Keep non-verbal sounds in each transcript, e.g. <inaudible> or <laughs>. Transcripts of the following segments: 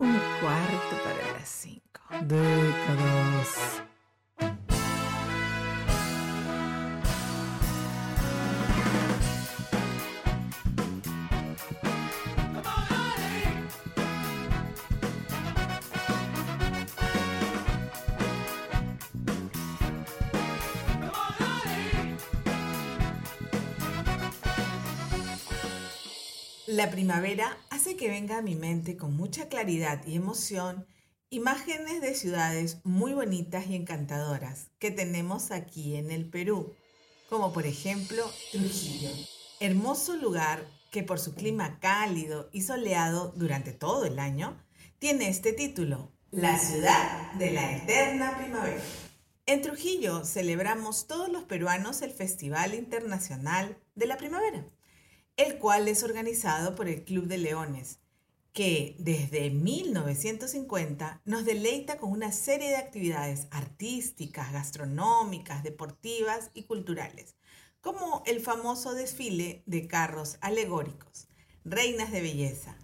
Un cuarto para las cinco. Décadas. La primavera que venga a mi mente con mucha claridad y emoción imágenes de ciudades muy bonitas y encantadoras que tenemos aquí en el Perú, como por ejemplo Trujillo, hermoso lugar que por su clima cálido y soleado durante todo el año, tiene este título, La ciudad de la eterna primavera. En Trujillo celebramos todos los peruanos el Festival Internacional de la Primavera el cual es organizado por el Club de Leones, que desde 1950 nos deleita con una serie de actividades artísticas, gastronómicas, deportivas y culturales, como el famoso desfile de carros alegóricos, reinas de belleza,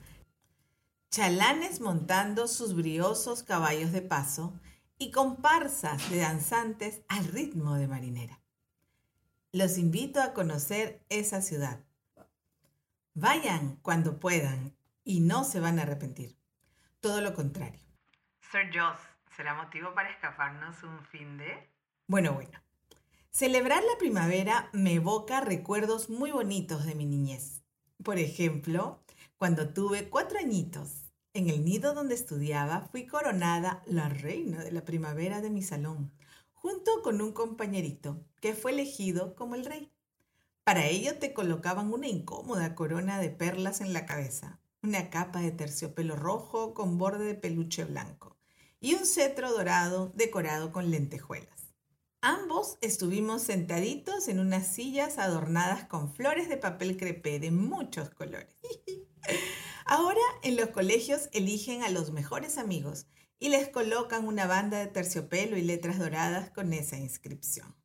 chalanes montando sus briosos caballos de paso y comparsas de danzantes al ritmo de marinera. Los invito a conocer esa ciudad Vayan cuando puedan y no se van a arrepentir. Todo lo contrario. Sir Joss, ¿será motivo para escaparnos un fin de? Bueno, bueno. Celebrar la primavera me evoca recuerdos muy bonitos de mi niñez. Por ejemplo, cuando tuve cuatro añitos, en el nido donde estudiaba fui coronada la reina de la primavera de mi salón, junto con un compañerito que fue elegido como el rey. Para ello te colocaban una incómoda corona de perlas en la cabeza, una capa de terciopelo rojo con borde de peluche blanco y un cetro dorado decorado con lentejuelas. Ambos estuvimos sentaditos en unas sillas adornadas con flores de papel crepé de muchos colores. <laughs> Ahora en los colegios eligen a los mejores amigos y les colocan una banda de terciopelo y letras doradas con esa inscripción.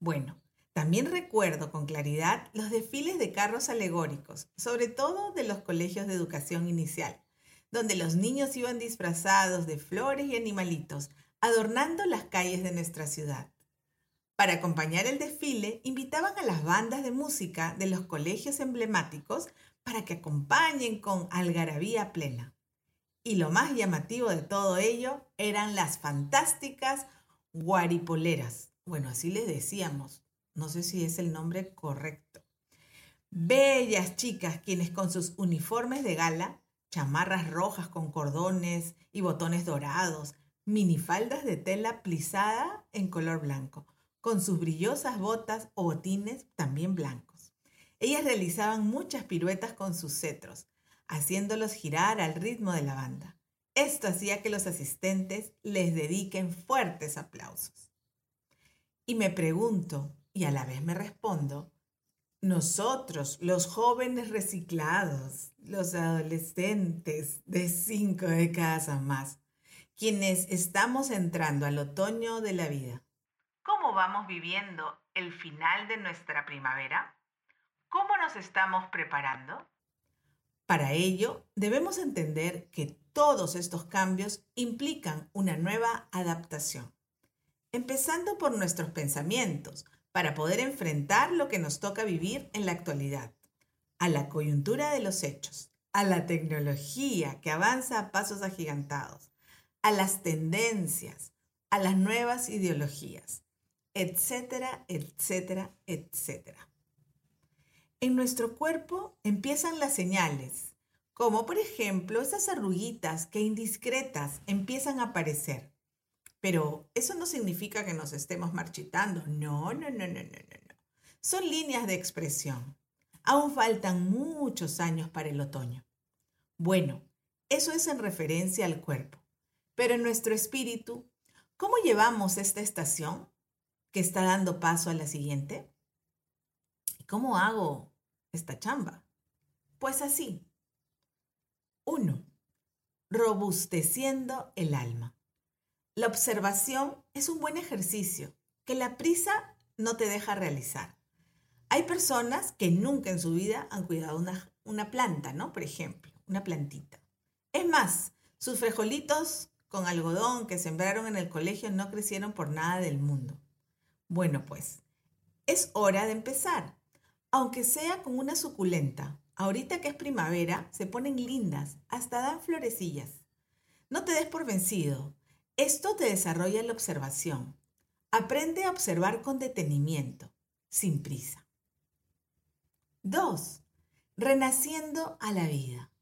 Bueno, también recuerdo con claridad los desfiles de carros alegóricos, sobre todo de los colegios de educación inicial, donde los niños iban disfrazados de flores y animalitos, adornando las calles de nuestra ciudad. Para acompañar el desfile, invitaban a las bandas de música de los colegios emblemáticos para que acompañen con algarabía plena. Y lo más llamativo de todo ello eran las fantásticas guaripoleras. Bueno, así les decíamos, no sé si es el nombre correcto. Bellas chicas quienes con sus uniformes de gala, chamarras rojas con cordones y botones dorados, minifaldas de tela plisada en color blanco, con sus brillosas botas o botines también blancos. Ellas realizaban muchas piruetas con sus cetros, haciéndolos girar al ritmo de la banda. Esto hacía que los asistentes les dediquen fuertes aplausos. Y me pregunto, y a la vez me respondo, nosotros, los jóvenes reciclados, los adolescentes de cinco décadas o más, quienes estamos entrando al otoño de la vida. ¿Cómo vamos viviendo el final de nuestra primavera? ¿Cómo nos estamos preparando? Para ello, debemos entender que todos estos cambios implican una nueva adaptación, empezando por nuestros pensamientos, para poder enfrentar lo que nos toca vivir en la actualidad, a la coyuntura de los hechos, a la tecnología que avanza a pasos agigantados, a las tendencias, a las nuevas ideologías, etcétera, etcétera, etcétera. En nuestro cuerpo empiezan las señales, como por ejemplo esas arruguitas que indiscretas empiezan a aparecer pero eso no significa que nos estemos marchitando. No, no, no, no, no, no. Son líneas de expresión. Aún faltan muchos años para el otoño. Bueno, eso es en referencia al cuerpo. Pero en nuestro espíritu, ¿cómo llevamos esta estación que está dando paso a la siguiente? ¿Y cómo hago esta chamba? Pues así. Uno, robusteciendo el alma. La observación es un buen ejercicio que la prisa no te deja realizar. Hay personas que nunca en su vida han cuidado una, planta, ¿no? Por ejemplo, una plantita. Es más, Sus frijolitos con algodón que sembraron en el colegio no crecieron por nada del mundo. Bueno, pues, es hora de empezar, aunque sea con una suculenta. Ahorita que es primavera, se ponen lindas, hasta dan florecillas. No te des por vencido. Esto te desarrolla la observación. Aprende a observar con detenimiento, sin prisa. 2. Renaciendo a la vida.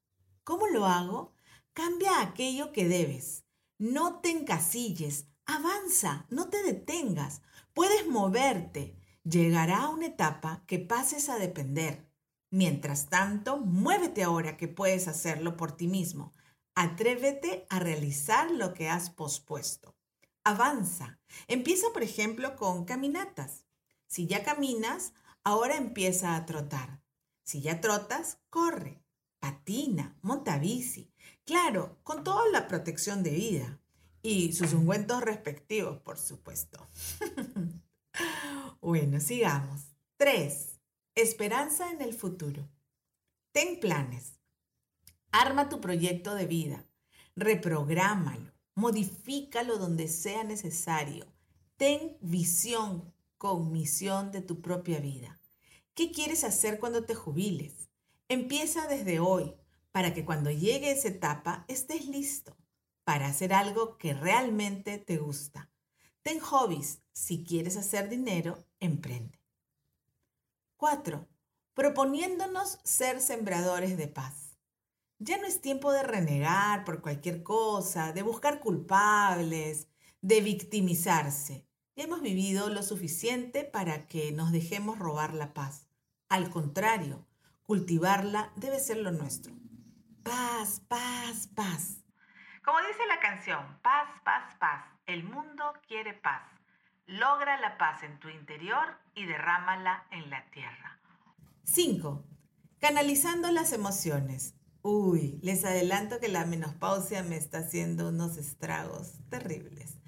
¿Cómo lo hago? Cambia aquello que debes. No te encasilles. Avanza, no te detengas. Puedes moverte. Llegará una etapa que pases a depender. Mientras tanto, muévete ahora que puedes hacerlo por ti mismo. Atrévete a realizar lo que has pospuesto. Avanza. Empieza, por ejemplo, con caminatas. Si ya caminas, ahora empieza a trotar. Si ya trotas, corre, patina, monta bici. Claro, con toda la protección de vida y sus ungüentos respectivos, por supuesto. <laughs> bueno, sigamos. 3. Esperanza en el futuro. Ten planes. Arma tu proyecto de vida. Reprográmalo. Modifícalo donde sea necesario. Ten visión con misión de tu propia vida. ¿Qué quieres hacer cuando te jubiles? Empieza desde hoy para que cuando llegue esa etapa estés listo para hacer algo que realmente te gusta. Ten hobbies. Si quieres hacer dinero, emprende. 4. Proponiéndonos ser sembradores de paz. Ya no es tiempo de renegar por cualquier cosa, de buscar culpables, de victimizarse. Ya hemos vivido lo suficiente para que nos dejemos robar la paz. Al contrario, cultivarla debe ser lo nuestro. Paz, paz, paz. Como dice la canción, paz, paz, paz. El mundo quiere paz. Logra la paz en tu interior y derrámala en la tierra. 5. Canalizando las emociones. Uy, les adelanto que la menopausia me está haciendo unos estragos terribles.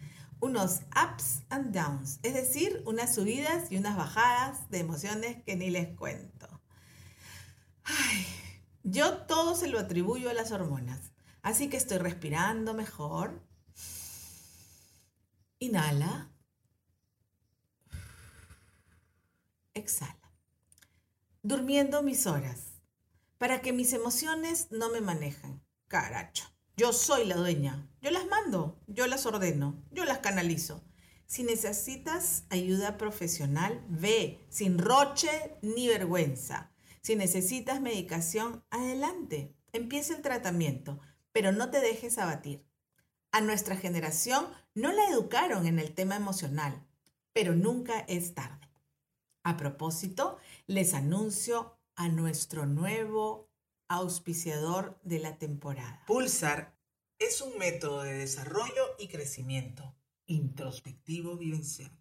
Unos ups and downs, es decir, unas subidas y unas bajadas de emociones que ni les cuento. Ay, yo todo se lo atribuyo a las hormonas. Así que estoy respirando mejor. Inhala. Exhala. Durmiendo mis horas para que mis emociones no me manejen. Caracho. Yo soy la dueña. Yo las mando, yo las ordeno, yo las canalizo. Si necesitas ayuda profesional, ve, sin roche ni vergüenza. Si necesitas medicación, adelante. Empieza el tratamiento pero no te dejes abatir. A nuestra generación no la educaron en el tema emocional, pero nunca es tarde. A propósito, les anuncio a nuestro nuevo auspiciador de la temporada. Pulsar es un método de desarrollo y crecimiento introspectivo vivencial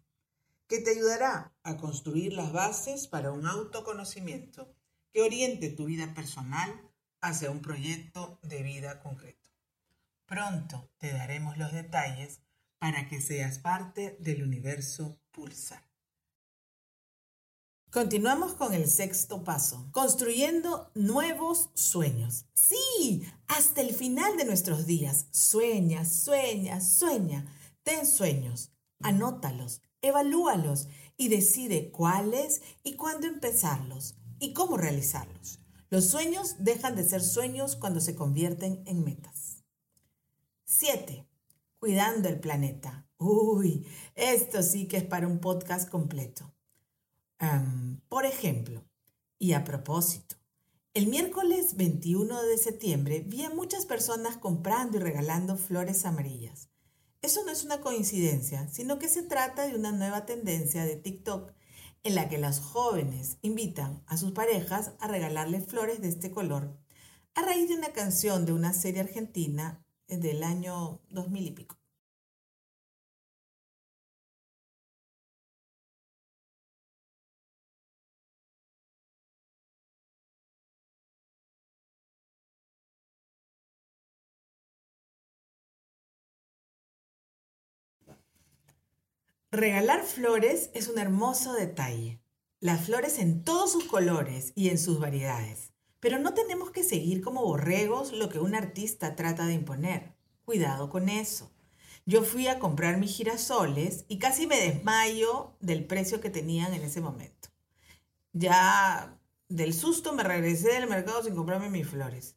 que te ayudará a construir las bases para un autoconocimiento que oriente tu vida personal hacia un proyecto de vida concreto. Pronto te daremos los detalles para que seas parte del universo Pulsar. Continuamos con el sexto paso, construyendo nuevos sueños. Sí, hasta el final de nuestros días. Sueña, sueña, sueña. Ten sueños, anótalos, evalúalos y decide cuáles y cuándo empezarlos y cómo realizarlos. Los sueños dejan de ser sueños cuando se convierten en metas. 7. Cuidando el planeta. Uy, esto sí que es para un podcast completo. Por ejemplo, y a propósito, el miércoles 21 de septiembre vi a muchas personas comprando y regalando flores amarillas. Eso no es una coincidencia, sino que se trata de una nueva tendencia de TikTok en la que las jóvenes invitan a sus parejas a regalarles flores de este color, a raíz de una canción de una serie argentina del año 2000 y pico. Regalar flores es un hermoso detalle. Las flores en todos sus colores y en sus variedades. Pero no tenemos que seguir como borregos lo que un artista trata de imponer. Cuidado con eso. Yo fui a comprar mis girasoles y casi me desmayo del precio que tenían en ese momento. Ya del susto me regresé del mercado sin comprarme mis flores.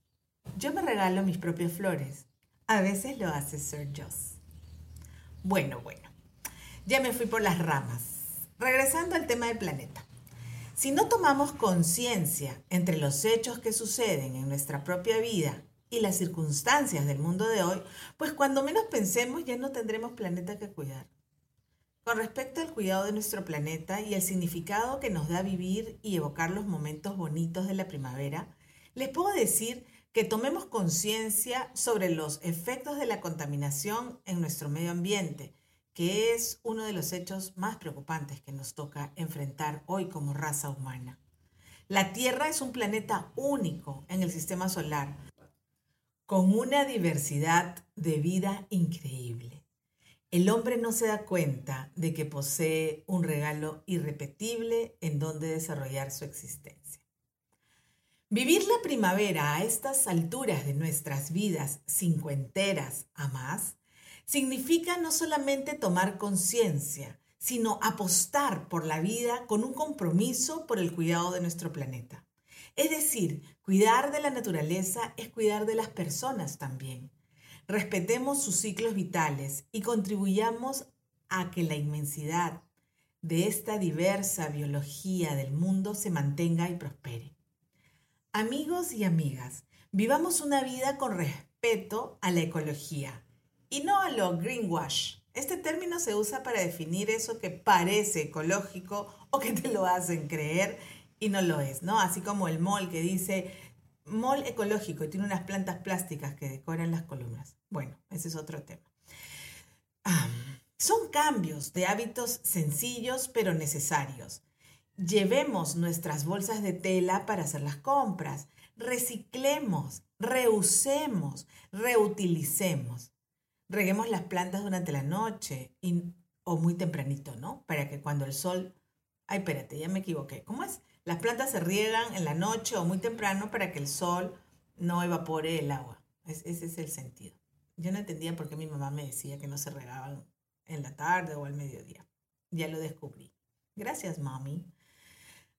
Yo me regalo mis propias flores. A veces lo hace Sir Joss. Bueno, bueno. Ya me fui por las ramas. Regresando al tema del planeta. Si no tomamos conciencia entre los hechos que suceden en nuestra propia vida y las circunstancias del mundo de hoy, pues cuando menos pensemos ya no tendremos planeta que cuidar. Con respecto al cuidado de nuestro planeta y el significado que nos da vivir y evocar los momentos bonitos de la primavera, les puedo decir que tomemos conciencia sobre los efectos de la contaminación en nuestro medio ambiente, que es uno de los hechos más preocupantes que nos toca enfrentar hoy como raza humana. La Tierra es un planeta único en el sistema solar, con una diversidad de vida increíble. El hombre no se da cuenta de que posee un regalo irrepetible en donde desarrollar su existencia. Vivir la primavera a estas alturas de nuestras vidas cincuenteras a más significa no solamente tomar conciencia, sino apostar por la vida con un compromiso por el cuidado de nuestro planeta. Es decir, cuidar de la naturaleza es cuidar de las personas también. Respetemos sus ciclos vitales y contribuyamos a que la inmensidad de esta diversa biología del mundo se mantenga y prospere. Amigos y amigas, vivamos una vida con respeto a la ecología y no a lo greenwash. Este término se usa para definir eso que parece ecológico o que te lo hacen creer y no lo es, ¿no? Así como el mall que dice mall ecológico y tiene unas plantas plásticas que decoran las columnas. Bueno, ese es otro tema. son cambios de hábitos sencillos pero necesarios. Llevemos nuestras bolsas de tela para hacer las compras. Reciclemos, reusemos, reutilicemos. Reguemos las plantas durante la noche o muy tempranito, ¿no? Para que cuando el sol... Ay, espérate, ya me equivoqué. ¿Cómo es? Las plantas se riegan en la noche o muy temprano para que el sol no evapore el agua. ese es el sentido. Yo no entendía por qué mi mamá me decía que no se regaban en la tarde o al mediodía. Ya lo descubrí. Gracias, mami.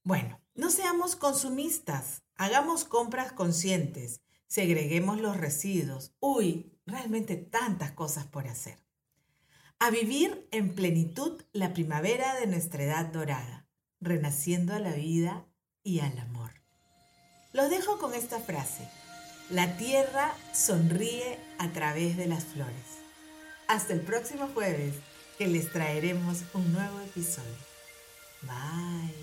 Bueno, no seamos consumistas. Hagamos compras conscientes. Segreguemos los residuos. Uy, realmente tantas cosas por hacer. A vivir en plenitud la primavera de nuestra edad dorada renaciendo a la vida y al amor. Los dejo con esta frase. La tierra sonríe a través de las flores. Hasta el próximo jueves que les traeremos un nuevo episodio. Bye.